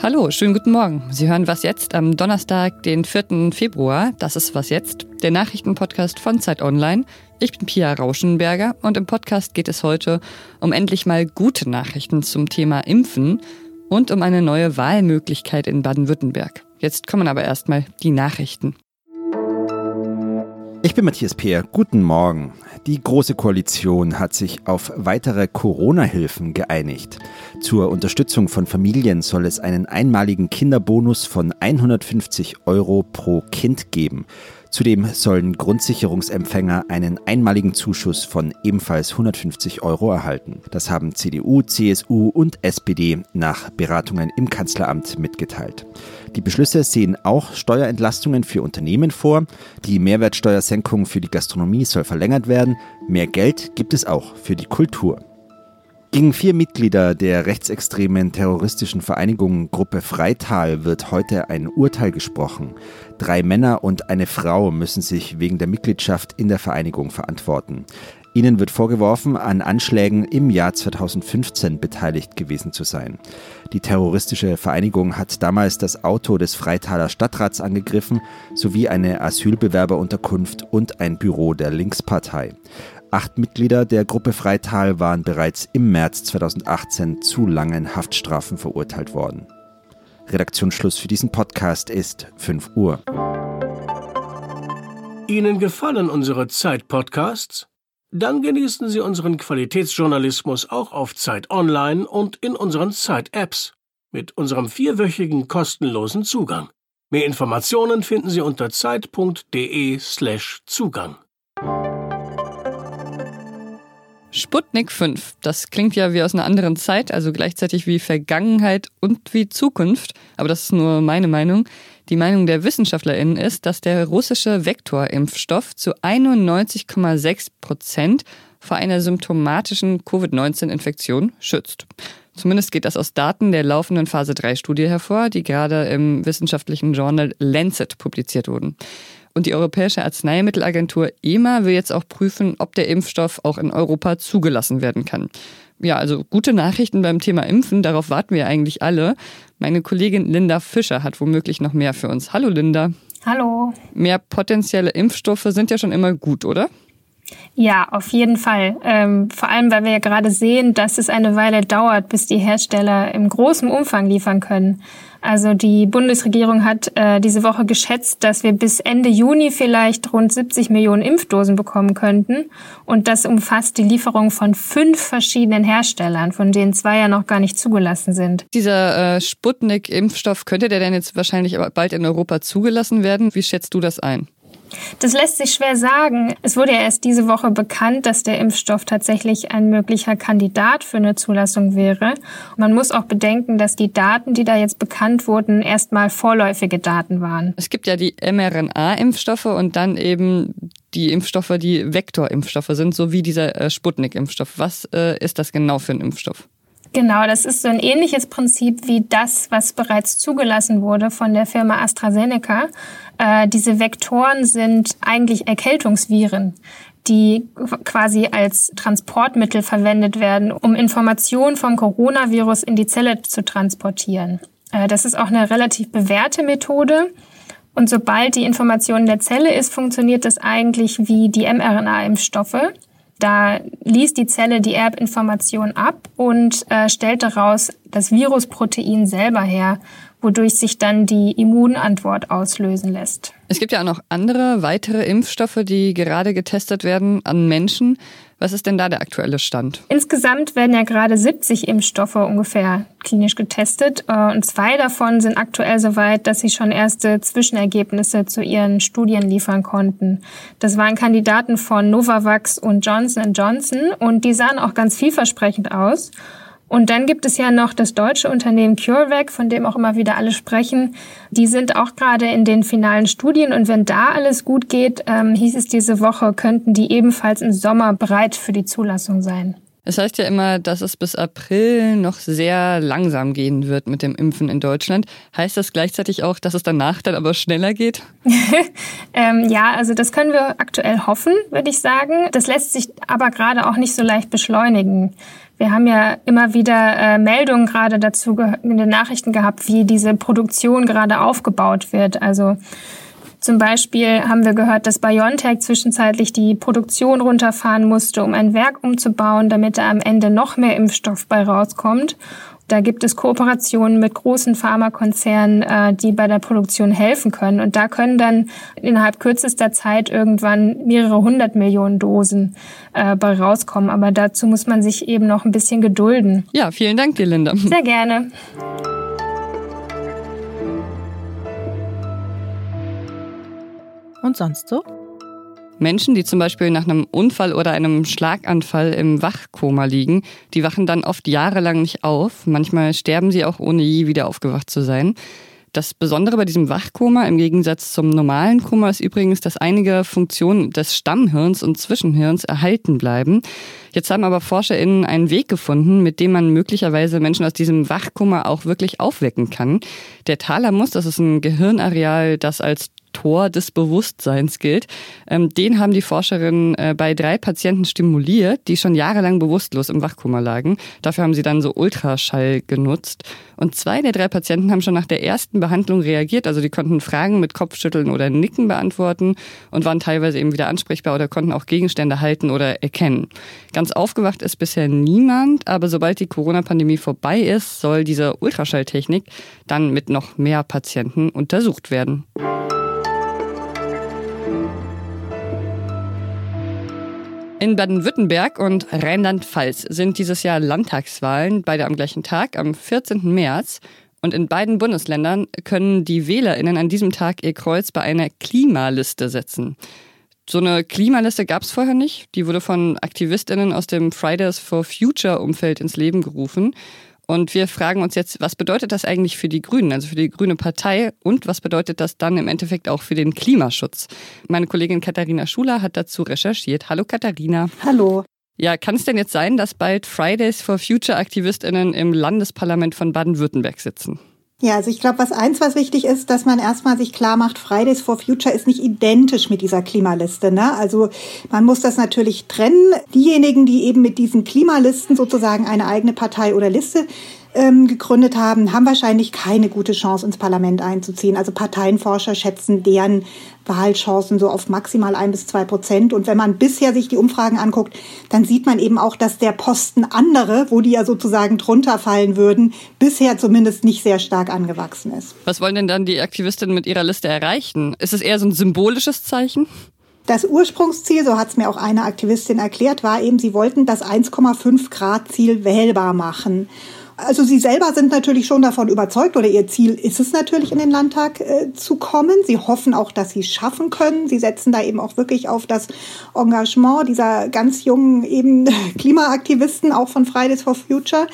Hallo, schönen guten Morgen. Sie hören Was jetzt am Donnerstag, den 4. Februar. Das ist Was jetzt, der Nachrichtenpodcast von Zeit Online. Ich bin Pia Rauschenberger und im Podcast geht es heute um endlich mal gute Nachrichten zum Thema Impfen und um eine neue Wahlmöglichkeit in Baden-Württemberg. Jetzt kommen aber erstmal die Nachrichten. Ich bin Matthias Peer. Guten Morgen. Die Große Koalition hat sich auf weitere Corona-Hilfen geeinigt. Zur Unterstützung von Familien soll es einen einmaligen Kinderbonus von 150 Euro pro Kind geben. Zudem sollen Grundsicherungsempfänger einen einmaligen Zuschuss von ebenfalls 150 Euro erhalten. Das haben CDU, CSU und SPD nach Beratungen im Kanzleramt mitgeteilt. Die Beschlüsse sehen auch Steuerentlastungen für Unternehmen vor. Die Mehrwertsteuersenkung für die Gastronomie soll verlängert werden. Mehr Geld gibt es auch für die Kultur. Gegen vier Mitglieder der rechtsextremen terroristischen Vereinigung Gruppe Freital wird heute ein Urteil gesprochen. Drei Männer und eine Frau müssen sich wegen der Mitgliedschaft in der Vereinigung verantworten. Ihnen wird vorgeworfen, an Anschlägen im Jahr 2015 beteiligt gewesen zu sein. Die terroristische Vereinigung hat damals das Auto des Freitaler Stadtrats angegriffen, sowie eine Asylbewerberunterkunft und ein Büro der Linkspartei. Acht Mitglieder der Gruppe Freital waren bereits im März 2018 zu langen Haftstrafen verurteilt worden. Redaktionsschluss für diesen Podcast ist 5 Uhr. Ihnen gefallen unsere Zeit-Podcasts? Dann genießen Sie unseren Qualitätsjournalismus auch auf Zeit Online und in unseren Zeit-Apps mit unserem vierwöchigen kostenlosen Zugang. Mehr Informationen finden Sie unter zeit.de/zugang. Sputnik 5, das klingt ja wie aus einer anderen Zeit, also gleichzeitig wie Vergangenheit und wie Zukunft, aber das ist nur meine Meinung. Die Meinung der WissenschaftlerInnen ist, dass der russische Vektorimpfstoff zu 91,6 Prozent vor einer symptomatischen Covid-19-Infektion schützt. Zumindest geht das aus Daten der laufenden Phase 3-Studie hervor, die gerade im wissenschaftlichen Journal Lancet publiziert wurden. Und die Europäische Arzneimittelagentur EMA will jetzt auch prüfen, ob der Impfstoff auch in Europa zugelassen werden kann. Ja, also gute Nachrichten beim Thema Impfen, darauf warten wir eigentlich alle. Meine Kollegin Linda Fischer hat womöglich noch mehr für uns. Hallo Linda. Hallo. Mehr potenzielle Impfstoffe sind ja schon immer gut, oder? Ja, auf jeden Fall. Ähm, vor allem, weil wir ja gerade sehen, dass es eine Weile dauert, bis die Hersteller im großen Umfang liefern können. Also die Bundesregierung hat äh, diese Woche geschätzt, dass wir bis Ende Juni vielleicht rund 70 Millionen Impfdosen bekommen könnten. Und das umfasst die Lieferung von fünf verschiedenen Herstellern, von denen zwei ja noch gar nicht zugelassen sind. Dieser äh, Sputnik-Impfstoff, könnte der denn jetzt wahrscheinlich bald in Europa zugelassen werden? Wie schätzt du das ein? Das lässt sich schwer sagen. Es wurde ja erst diese Woche bekannt, dass der Impfstoff tatsächlich ein möglicher Kandidat für eine Zulassung wäre. Man muss auch bedenken, dass die Daten, die da jetzt bekannt wurden, erstmal vorläufige Daten waren. Es gibt ja die mRNA-Impfstoffe und dann eben die Impfstoffe, die Vektorimpfstoffe sind, so wie dieser äh, Sputnik-Impfstoff. Was äh, ist das genau für ein Impfstoff? Genau, das ist so ein ähnliches Prinzip wie das, was bereits zugelassen wurde von der Firma AstraZeneca. Äh, diese Vektoren sind eigentlich Erkältungsviren die quasi als Transportmittel verwendet werden, um Informationen vom Coronavirus in die Zelle zu transportieren. Äh, das ist auch eine relativ bewährte Methode. Und sobald die Information in der Zelle ist, funktioniert das eigentlich wie die mRNA-Impfstoffe. Da liest die Zelle die Erbinformation ab und äh, stellt daraus das Virusprotein selber her, wodurch sich dann die Immunantwort auslösen lässt. Es gibt ja auch noch andere weitere Impfstoffe, die gerade getestet werden an Menschen. Was ist denn da der aktuelle Stand? Insgesamt werden ja gerade 70 Impfstoffe ungefähr klinisch getestet äh, und zwei davon sind aktuell so weit, dass sie schon erste Zwischenergebnisse zu ihren Studien liefern konnten. Das waren Kandidaten von Novavax und Johnson Johnson und die sahen auch ganz vielversprechend aus. Und dann gibt es ja noch das deutsche Unternehmen CureVac, von dem auch immer wieder alle sprechen. Die sind auch gerade in den finalen Studien und wenn da alles gut geht, ähm, hieß es diese Woche, könnten die ebenfalls im Sommer bereit für die Zulassung sein. Es heißt ja immer, dass es bis April noch sehr langsam gehen wird mit dem Impfen in Deutschland. Heißt das gleichzeitig auch, dass es danach dann aber schneller geht? ähm, ja, also das können wir aktuell hoffen, würde ich sagen. Das lässt sich aber gerade auch nicht so leicht beschleunigen. Wir haben ja immer wieder äh, Meldungen gerade dazu in den Nachrichten gehabt, wie diese Produktion gerade aufgebaut wird. Also zum Beispiel haben wir gehört, dass BioNTech zwischenzeitlich die Produktion runterfahren musste, um ein Werk umzubauen, damit da am Ende noch mehr Impfstoff bei rauskommt. Da gibt es Kooperationen mit großen Pharmakonzernen, äh, die bei der Produktion helfen können. Und da können dann innerhalb kürzester Zeit irgendwann mehrere hundert Millionen Dosen äh, bei rauskommen. Aber dazu muss man sich eben noch ein bisschen gedulden. Ja, vielen Dank dir, Linda. Sehr gerne. und sonst so? Menschen, die zum Beispiel nach einem Unfall oder einem Schlaganfall im Wachkoma liegen, die wachen dann oft jahrelang nicht auf. Manchmal sterben sie auch ohne je wieder aufgewacht zu sein. Das Besondere bei diesem Wachkoma im Gegensatz zum normalen Koma ist übrigens, dass einige Funktionen des Stammhirns und Zwischenhirns erhalten bleiben. Jetzt haben aber ForscherInnen einen Weg gefunden, mit dem man möglicherweise Menschen aus diesem Wachkoma auch wirklich aufwecken kann. Der Thalamus, das ist ein Gehirnareal, das als Tor des Bewusstseins gilt. Ähm, den haben die Forscherinnen äh, bei drei Patienten stimuliert, die schon jahrelang bewusstlos im Wachkoma lagen. Dafür haben sie dann so Ultraschall genutzt. Und zwei der drei Patienten haben schon nach der ersten Behandlung reagiert. Also die konnten Fragen mit Kopfschütteln oder Nicken beantworten und waren teilweise eben wieder ansprechbar oder konnten auch Gegenstände halten oder erkennen. Ganz aufgewacht ist bisher niemand, aber sobald die Corona-Pandemie vorbei ist, soll diese Ultraschalltechnik dann mit noch mehr Patienten untersucht werden. In Baden-Württemberg und Rheinland-Pfalz sind dieses Jahr Landtagswahlen, beide am gleichen Tag, am 14. März. Und in beiden Bundesländern können die WählerInnen an diesem Tag ihr Kreuz bei einer Klimaliste setzen. So eine Klimaliste gab es vorher nicht. Die wurde von AktivistInnen aus dem Fridays for Future Umfeld ins Leben gerufen. Und wir fragen uns jetzt, was bedeutet das eigentlich für die Grünen, also für die Grüne Partei und was bedeutet das dann im Endeffekt auch für den Klimaschutz? Meine Kollegin Katharina Schuler hat dazu recherchiert. Hallo Katharina. Hallo. Ja, kann es denn jetzt sein, dass bald Fridays for Future Aktivistinnen im Landesparlament von Baden-Württemberg sitzen? Ja, also ich glaube, was eins, was wichtig ist, dass man erstmal sich klar macht, Fridays for Future ist nicht identisch mit dieser Klimaliste. Ne? Also man muss das natürlich trennen. Diejenigen, die eben mit diesen Klimalisten sozusagen eine eigene Partei oder Liste ähm, gegründet haben, haben wahrscheinlich keine gute Chance, ins Parlament einzuziehen. Also Parteienforscher schätzen deren Wahlchancen so auf maximal ein bis zwei Prozent. Und wenn man bisher sich die Umfragen anguckt, dann sieht man eben auch, dass der Posten andere, wo die ja sozusagen drunter fallen würden, bisher zumindest nicht sehr stark angewachsen ist. Was wollen denn dann die Aktivistinnen mit ihrer Liste erreichen? Ist es eher so ein symbolisches Zeichen? Das Ursprungsziel, so hat es mir auch eine Aktivistin erklärt, war eben, sie wollten das 1,5 Grad Ziel wählbar machen. Also Sie selber sind natürlich schon davon überzeugt oder Ihr Ziel ist es natürlich in den Landtag äh, zu kommen. Sie hoffen auch, dass Sie es schaffen können. Sie setzen da eben auch wirklich auf das Engagement dieser ganz jungen eben Klimaaktivisten, auch von Fridays for Future.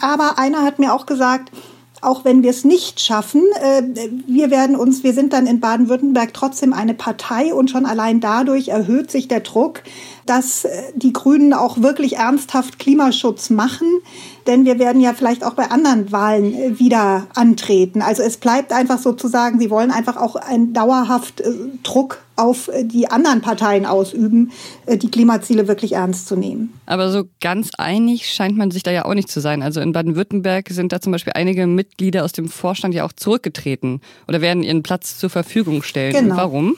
Aber einer hat mir auch gesagt, auch wenn wir es nicht schaffen, äh, wir werden uns, wir sind dann in Baden-Württemberg trotzdem eine Partei und schon allein dadurch erhöht sich der Druck, dass äh, die Grünen auch wirklich ernsthaft Klimaschutz machen denn wir werden ja vielleicht auch bei anderen Wahlen äh, wieder antreten. Also es bleibt einfach sozusagen, sie wollen einfach auch einen dauerhaft äh, Druck auf die anderen Parteien ausüben, die Klimaziele wirklich ernst zu nehmen. Aber so ganz einig scheint man sich da ja auch nicht zu sein. Also in Baden-Württemberg sind da zum Beispiel einige Mitglieder aus dem Vorstand ja auch zurückgetreten oder werden ihren Platz zur Verfügung stellen. Genau. warum?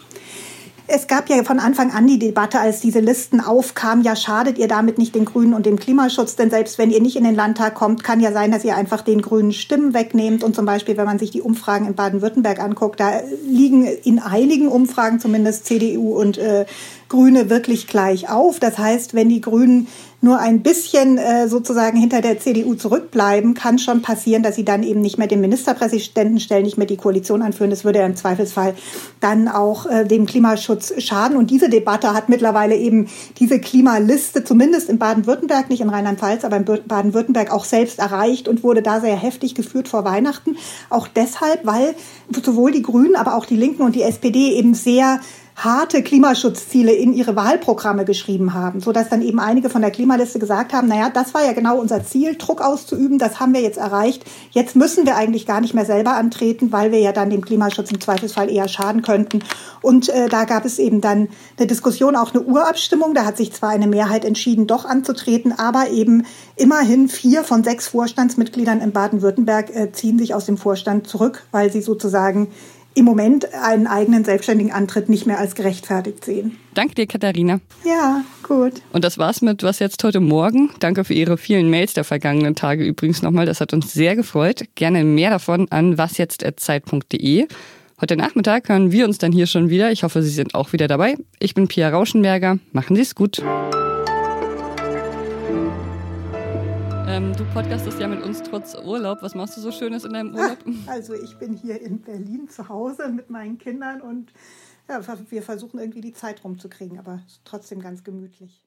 Es gab ja von Anfang an die Debatte, als diese Listen aufkamen, ja schadet ihr damit nicht den Grünen und dem Klimaschutz, denn selbst wenn ihr nicht in den Landtag kommt, kann ja sein, dass ihr einfach den Grünen Stimmen wegnehmt. Und zum Beispiel, wenn man sich die Umfragen in Baden-Württemberg anguckt, da liegen in einigen Umfragen zumindest CDU und äh, Grüne wirklich gleich auf. Das heißt, wenn die Grünen nur ein bisschen äh, sozusagen hinter der CDU zurückbleiben, kann schon passieren, dass sie dann eben nicht mehr den Ministerpräsidenten stellen, nicht mehr die Koalition anführen. Das würde ja im Zweifelsfall dann auch äh, dem Klimaschutz schaden. Und diese Debatte hat mittlerweile eben diese Klimaliste, zumindest in Baden-Württemberg, nicht in Rheinland-Pfalz, aber in Baden-Württemberg auch selbst erreicht und wurde da sehr heftig geführt vor Weihnachten. Auch deshalb, weil sowohl die Grünen, aber auch die Linken und die SPD eben sehr harte Klimaschutzziele in ihre Wahlprogramme geschrieben haben, so dass dann eben einige von der Klimaliste gesagt haben, naja, das war ja genau unser Ziel, Druck auszuüben, das haben wir jetzt erreicht. Jetzt müssen wir eigentlich gar nicht mehr selber antreten, weil wir ja dann dem Klimaschutz im Zweifelsfall eher schaden könnten. Und äh, da gab es eben dann eine Diskussion, auch eine Urabstimmung. Da hat sich zwar eine Mehrheit entschieden, doch anzutreten, aber eben immerhin vier von sechs Vorstandsmitgliedern in Baden-Württemberg äh, ziehen sich aus dem Vorstand zurück, weil sie sozusagen im Moment einen eigenen selbstständigen Antritt nicht mehr als gerechtfertigt sehen. Danke dir, Katharina. Ja, gut. Und das war's mit Was jetzt heute Morgen. Danke für Ihre vielen Mails der vergangenen Tage übrigens nochmal. Das hat uns sehr gefreut. Gerne mehr davon an wasjetzt.zeit.de. Heute Nachmittag hören wir uns dann hier schon wieder. Ich hoffe, Sie sind auch wieder dabei. Ich bin Pia Rauschenberger. Machen Sie es gut. Ähm, du podcastest ja mit uns trotz Urlaub. Was machst du so Schönes in deinem Urlaub? Also ich bin hier in Berlin zu Hause mit meinen Kindern und ja, wir versuchen irgendwie die Zeit rumzukriegen, aber trotzdem ganz gemütlich.